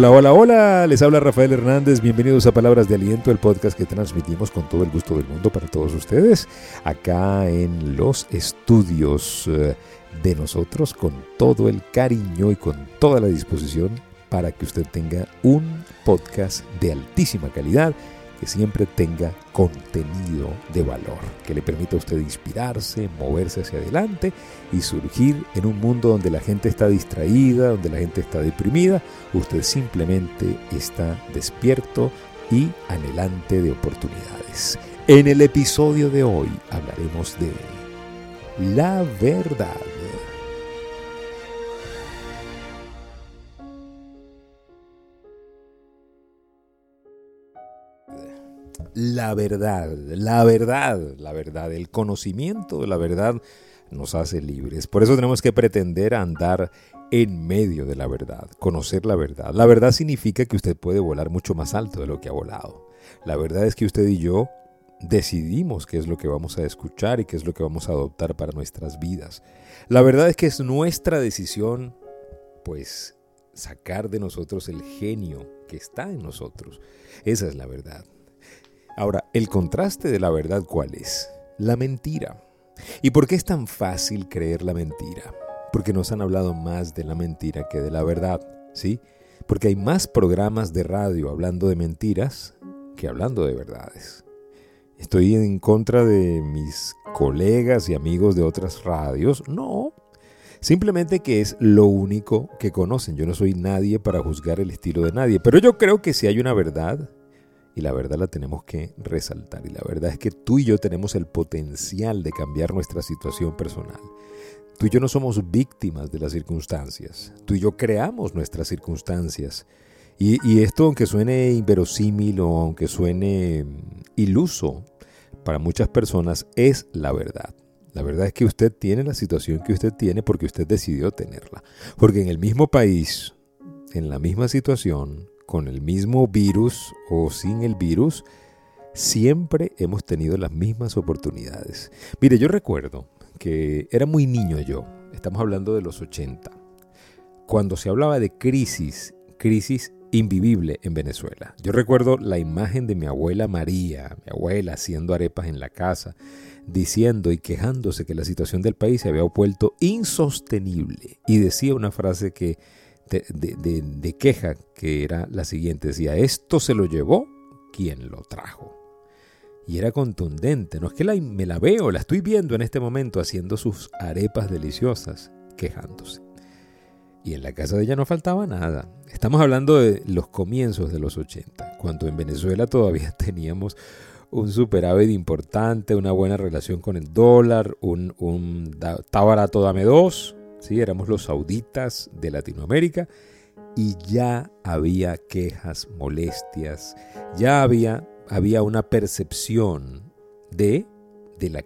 Hola, hola, hola, les habla Rafael Hernández, bienvenidos a Palabras de Aliento, el podcast que transmitimos con todo el gusto del mundo para todos ustedes, acá en los estudios eh, de nosotros, con todo el cariño y con toda la disposición para que usted tenga un podcast de altísima calidad que siempre tenga contenido de valor, que le permita a usted inspirarse, moverse hacia adelante y surgir en un mundo donde la gente está distraída, donde la gente está deprimida. Usted simplemente está despierto y anhelante de oportunidades. En el episodio de hoy hablaremos de la verdad. La verdad, la verdad, la verdad, el conocimiento de la verdad nos hace libres. Por eso tenemos que pretender andar en medio de la verdad, conocer la verdad. La verdad significa que usted puede volar mucho más alto de lo que ha volado. La verdad es que usted y yo decidimos qué es lo que vamos a escuchar y qué es lo que vamos a adoptar para nuestras vidas. La verdad es que es nuestra decisión, pues, sacar de nosotros el genio que está en nosotros. Esa es la verdad. Ahora, el contraste de la verdad, ¿cuál es? La mentira. ¿Y por qué es tan fácil creer la mentira? Porque nos han hablado más de la mentira que de la verdad, ¿sí? Porque hay más programas de radio hablando de mentiras que hablando de verdades. ¿Estoy en contra de mis colegas y amigos de otras radios? No. Simplemente que es lo único que conocen. Yo no soy nadie para juzgar el estilo de nadie. Pero yo creo que si hay una verdad, y la verdad la tenemos que resaltar. Y la verdad es que tú y yo tenemos el potencial de cambiar nuestra situación personal. Tú y yo no somos víctimas de las circunstancias. Tú y yo creamos nuestras circunstancias. Y, esto, aunque suene inverosímil o aunque suene iluso para muchas personas, es la verdad. La verdad es que usted tiene la situación que usted tiene porque usted decidió tenerla. Porque en el mismo país, en la misma situación, con el mismo virus o sin el virus, siempre hemos tenido las mismas oportunidades. Mire, yo recuerdo que era muy niño yo, estamos hablando de los 80, cuando se hablaba de crisis, crisis invivible en Venezuela. Yo recuerdo la imagen de mi abuela María, mi abuela haciendo arepas en la casa, diciendo y quejándose que la situación del país se había vuelto insostenible. Y decía una frase que de, queja que era la siguiente. Decía, esto se lo llevó quien lo trajo. Y era contundente. No es que la, me la veo, la estoy viendo en este momento haciendo sus arepas deliciosas, quejándose. Y en la casa de ella no faltaba nada. Estamos hablando de los comienzos de los 80, cuando en Venezuela todavía teníamos un superávit importante, una buena relación con el dólar, un, un está barato, dame dos, ¿sí? éramos los sauditas de Latinoamérica y ya había quejas, molestias, ya había, había una percepción de, del,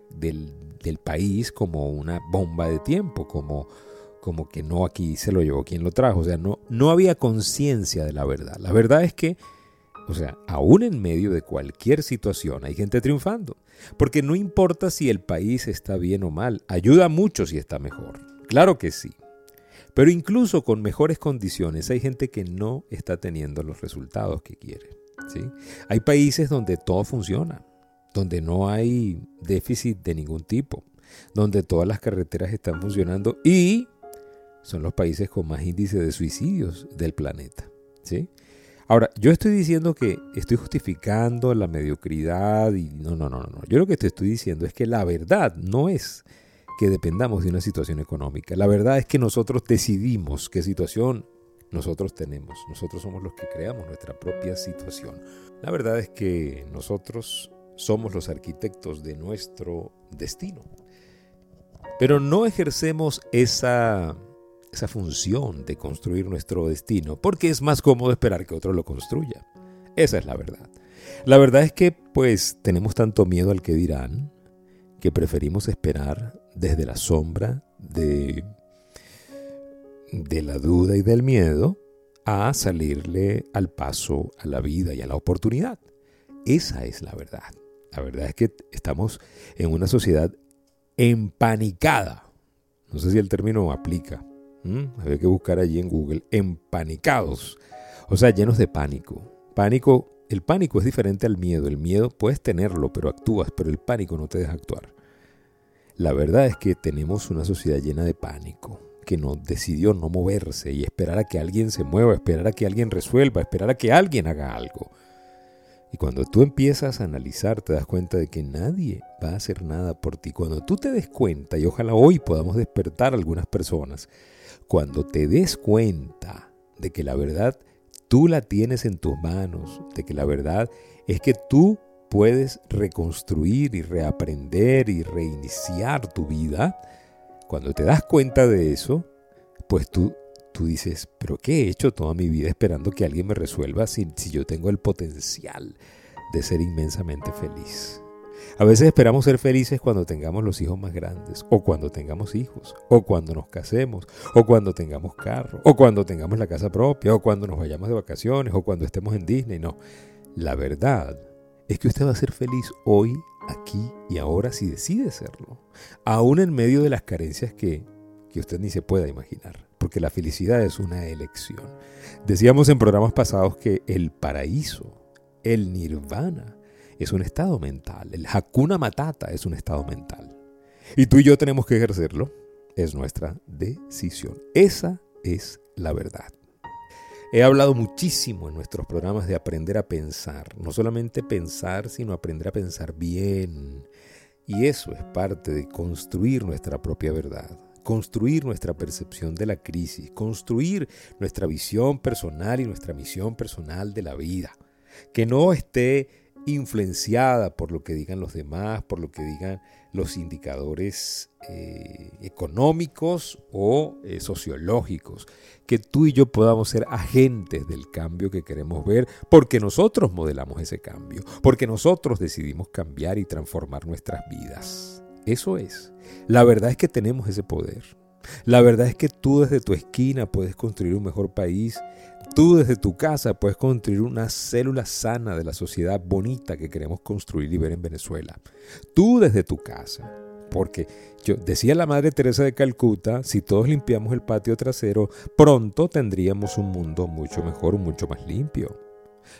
país como una bomba de tiempo, como, como que no aquí se lo llevó quien lo trajo, o sea, no, no había conciencia de la verdad. La verdad es que, o sea, aún en medio de cualquier situación hay gente triunfando, porque no importa si el país está bien o mal, ayuda mucho si está mejor. Claro que sí. Pero incluso con mejores condiciones hay gente que no está teniendo los resultados que quiere. ¿sí? Hay países donde todo funciona, donde no hay déficit de ningún tipo, donde todas las carreteras están funcionando y son los países con más índice de suicidios del planeta. ¿sí? Ahora, yo estoy diciendo que estoy justificando la mediocridad y no, no, no, no. Yo lo que te estoy diciendo es que la verdad no es que dependamos de una situación económica. La verdad es que nosotros decidimos qué situación nosotros tenemos. Nosotros somos los que creamos nuestra propia situación. La verdad es que nosotros somos los arquitectos de nuestro destino. Pero no ejercemos esa, esa función de construir nuestro destino porque es más cómodo esperar que otro lo construya. Esa es la verdad. La verdad es que pues tenemos tanto miedo al que dirán que preferimos esperar desde la sombra de, la duda y del miedo a salirle al paso a la vida y a la oportunidad. Esa es la verdad. La verdad es que estamos en una sociedad empanicada. No sé si el término aplica. Había que buscar allí en Google. Empanicados. O sea, llenos de pánico. Pánico, el pánico es diferente al miedo. El miedo puedes tenerlo, pero actúas, pero el pánico no te deja actuar. La verdad es que tenemos una sociedad llena de pánico, que no decidió no moverse y esperar a que alguien se mueva, esperar a que alguien resuelva, esperar a que alguien haga algo. Y cuando tú empiezas a analizar, te das cuenta de que nadie va a hacer nada por ti. Cuando tú te des cuenta, y ojalá hoy podamos despertar a algunas personas, cuando te des cuenta de que la verdad tú la tienes en tus manos, de que la verdad es que tú puedes reconstruir y reaprender y reiniciar tu vida, cuando te das cuenta de eso, pues tú, tú dices, pero ¿qué he hecho toda mi vida esperando que alguien me resuelva si, si yo tengo el potencial de ser inmensamente feliz? A veces esperamos ser felices cuando tengamos los hijos más grandes, o cuando tengamos hijos, o cuando nos casemos, o cuando tengamos carro, o cuando tengamos la casa propia, o cuando nos vayamos de vacaciones, o cuando estemos en Disney. No, la verdad es que usted va a ser feliz hoy, aquí y ahora si decide serlo, aún en medio de las carencias que, que usted ni se pueda imaginar, porque la felicidad es una elección. Decíamos en programas pasados que el paraíso, el nirvana, es un estado mental. El Hakuna Matata es un estado mental. Y tú y yo tenemos que ejercerlo. Es nuestra decisión. Esa es la verdad. He hablado muchísimo en nuestros programas de aprender a pensar. No solamente pensar, sino aprender a pensar bien. Y eso es parte de construir nuestra propia verdad construir nuestra percepción de la crisis, construir nuestra visión personal y nuestra misión personal de la vida. Que no esté influenciada por lo que digan los demás, por lo que digan los indicadores eh, económicos o eh, sociológicos, que tú y yo podamos ser agentes del cambio que queremos ver, porque nosotros modelamos ese cambio, porque nosotros decidimos cambiar y transformar nuestras vidas. Eso es. La verdad es que tenemos ese poder. La verdad es que tú desde tu esquina puedes construir un mejor país Tú desde tu casa puedes construir una célula sana de la sociedad bonita que queremos construir y ver en Venezuela. Tú desde tu casa. Porque yo decía la Madre Teresa de Calcuta, si todos limpiamos el patio trasero, pronto tendríamos un mundo mucho mejor, mucho más limpio.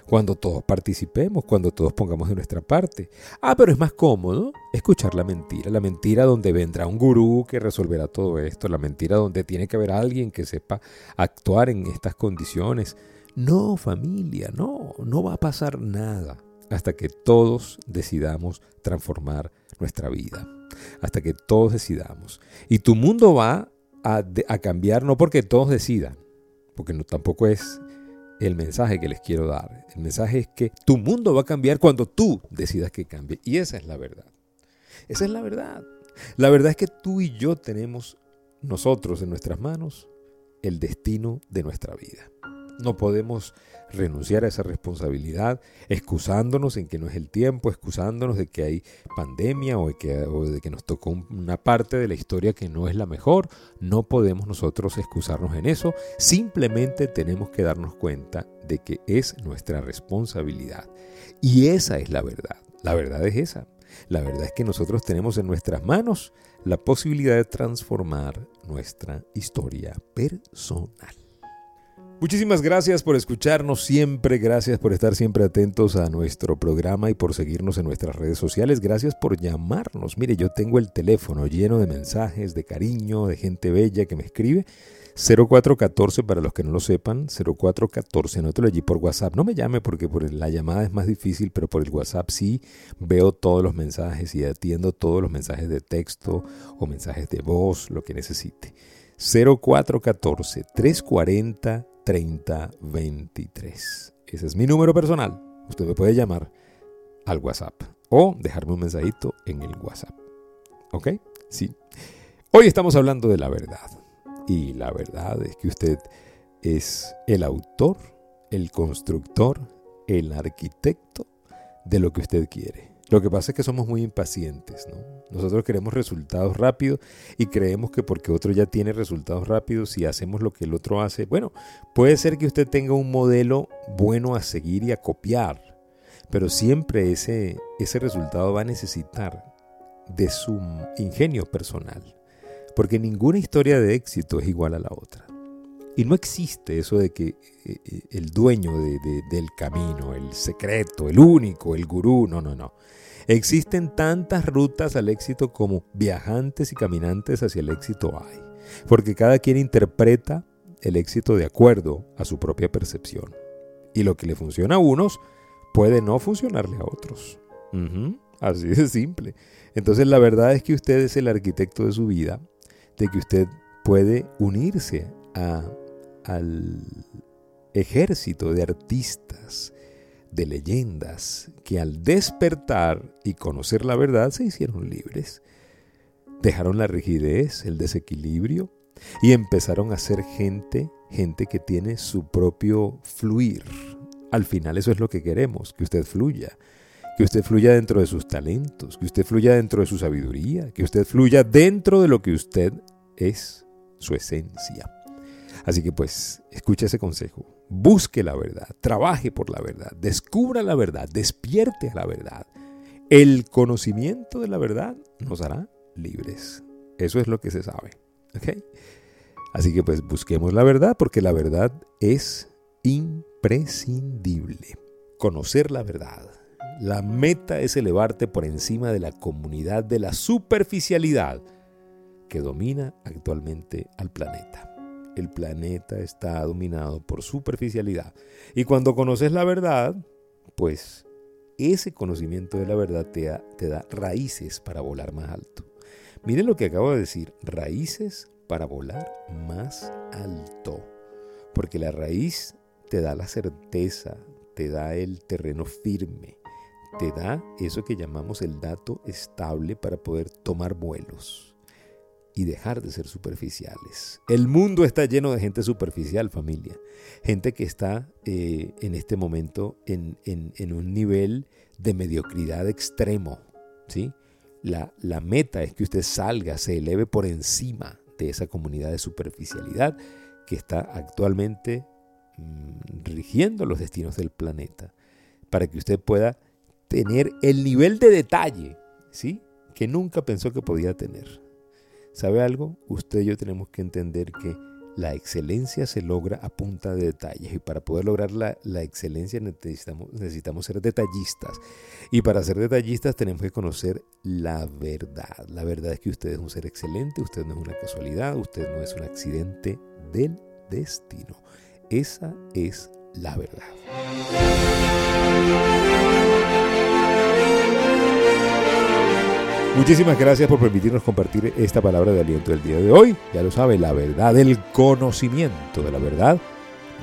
Cuando todos participemos, cuando todos pongamos de nuestra parte. Ah, pero es más cómodo escuchar la mentira, la mentira donde vendrá un gurú que resolverá todo esto, la mentira donde tiene que haber alguien que sepa actuar en estas condiciones. No, familia, no, no va a pasar nada hasta que todos decidamos transformar nuestra vida, hasta que todos decidamos. Y tu mundo va a, a cambiar no porque todos decidan, porque no, tampoco es el mensaje que les quiero dar. El mensaje es que tu mundo va a cambiar cuando tú decidas que cambie. Y esa es la verdad. Esa es la verdad. La verdad es que tú y yo tenemos nosotros en nuestras manos el destino de nuestra vida. No podemos renunciar a esa responsabilidad excusándonos en que no es el tiempo, excusándonos de que hay pandemia o de que, nos tocó una parte de la historia que no es la mejor. No podemos nosotros excusarnos en eso. Simplemente tenemos que darnos cuenta de que es nuestra responsabilidad. Y esa es la verdad. La verdad es esa. La verdad es que nosotros tenemos en nuestras manos la posibilidad de transformar nuestra historia personal. Muchísimas gracias por escucharnos siempre, gracias por estar siempre atentos a nuestro programa y por seguirnos en nuestras redes sociales, gracias por llamarnos. Mire, yo tengo el teléfono lleno de mensajes, de cariño, de gente bella que me escribe. 0414 para los que no lo sepan, 0414, no te lo allí por WhatsApp. No me llame porque por la llamada es más difícil, pero por el WhatsApp sí veo todos los mensajes y atiendo todos los mensajes de texto o mensajes de voz, lo que necesite. 0414 340 3023. Ese es mi número personal. Usted me puede llamar al WhatsApp o dejarme un mensajito en el WhatsApp. ¿Ok? Sí. Hoy estamos hablando de la verdad. Y la verdad es que usted es el autor, el constructor, el arquitecto de lo que usted quiere. Lo que pasa es que somos muy impacientes, ¿no? Nosotros queremos resultados rápidos y creemos que porque otro ya tiene resultados rápidos y hacemos lo que el otro hace, bueno, puede ser que usted tenga un modelo bueno a seguir y a copiar, pero siempre ese, ese resultado va a necesitar de su ingenio personal, porque ninguna historia de éxito es igual a la otra. Y no existe eso de que eh, eh, el dueño del camino, el secreto, el único, el gurú, no, no, no. Existen tantas rutas al éxito como viajantes y caminantes hacia el éxito hay, porque cada quien interpreta el éxito de acuerdo a su propia percepción. Y lo que le funciona a unos puede no funcionarle a otros. Así de simple. Entonces la verdad es que usted es el arquitecto de su vida, de que usted puede unirse al ejército de artistas, de leyendas, que al despertar y conocer la verdad se hicieron libres. Dejaron la rigidez, el desequilibrio y empezaron a ser gente, gente que tiene su propio fluir. Al final eso es lo que queremos, que usted fluya, que usted fluya dentro de sus talentos, que usted fluya dentro de su sabiduría, que usted fluya dentro de lo que usted es, su esencia. Así que pues, escuche ese consejo, busque la verdad, trabaje por la verdad, descubra la verdad, despierte a la verdad. El conocimiento de la verdad nos hará libres. Eso es lo que se sabe. Así que pues busquemos la verdad porque la verdad es imprescindible. Conocer la verdad. La meta es elevarte por encima de la comunidad de la superficialidad que domina actualmente al planeta. El planeta está dominado por superficialidad. Y cuando conoces la verdad, pues ese conocimiento de la verdad te da, raíces para volar más alto. Miren lo que acabo de decir, raíces para volar más alto. Porque la raíz te da la certeza, te da el terreno firme, te da eso que llamamos el dato estable para poder tomar vuelos y dejar de ser superficiales. El mundo está lleno de gente superficial, familia. Gente que está eh, en este momento en, un nivel de mediocridad extremo. ¿sí? La, meta es que usted salga, se eleve por encima de esa comunidad de superficialidad que está actualmente mm, rigiendo los destinos del planeta. Para que usted pueda tener el nivel de detalle ¿sí? que nunca pensó que podía tener. ¿Sabe algo? Usted y yo tenemos que entender que la excelencia se logra a punta de detalles y para poder lograr la, excelencia necesitamos, necesitamos ser detallistas. Y para ser detallistas tenemos que conocer la verdad. La verdad es que usted es un ser excelente, usted no es una casualidad, usted no es un accidente del destino. Esa es la verdad. Muchísimas gracias por permitirnos compartir esta palabra de aliento del día de hoy. Ya lo sabe, la verdad, el conocimiento de la verdad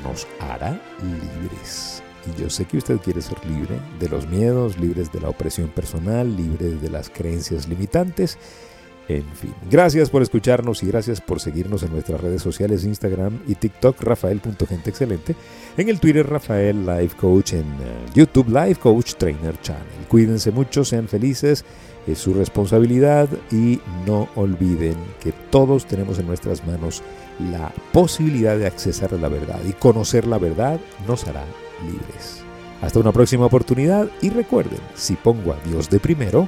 nos hará libres. Y yo sé que usted quiere ser libre de los miedos, libres de la opresión personal, libre de las creencias limitantes. En fin, gracias por escucharnos y gracias por seguirnos en nuestras redes sociales Instagram y TikTok Rafael.genteexcelente, en el Twitter Rafael Life Coach, en eh, YouTube Life Coach Trainer Channel. Cuídense mucho, sean felices es su responsabilidad y no olviden que todos tenemos en nuestras manos la posibilidad de accesar a la verdad y conocer la verdad nos hará libres. Hasta una próxima oportunidad y recuerden, si pongo a Dios de primero,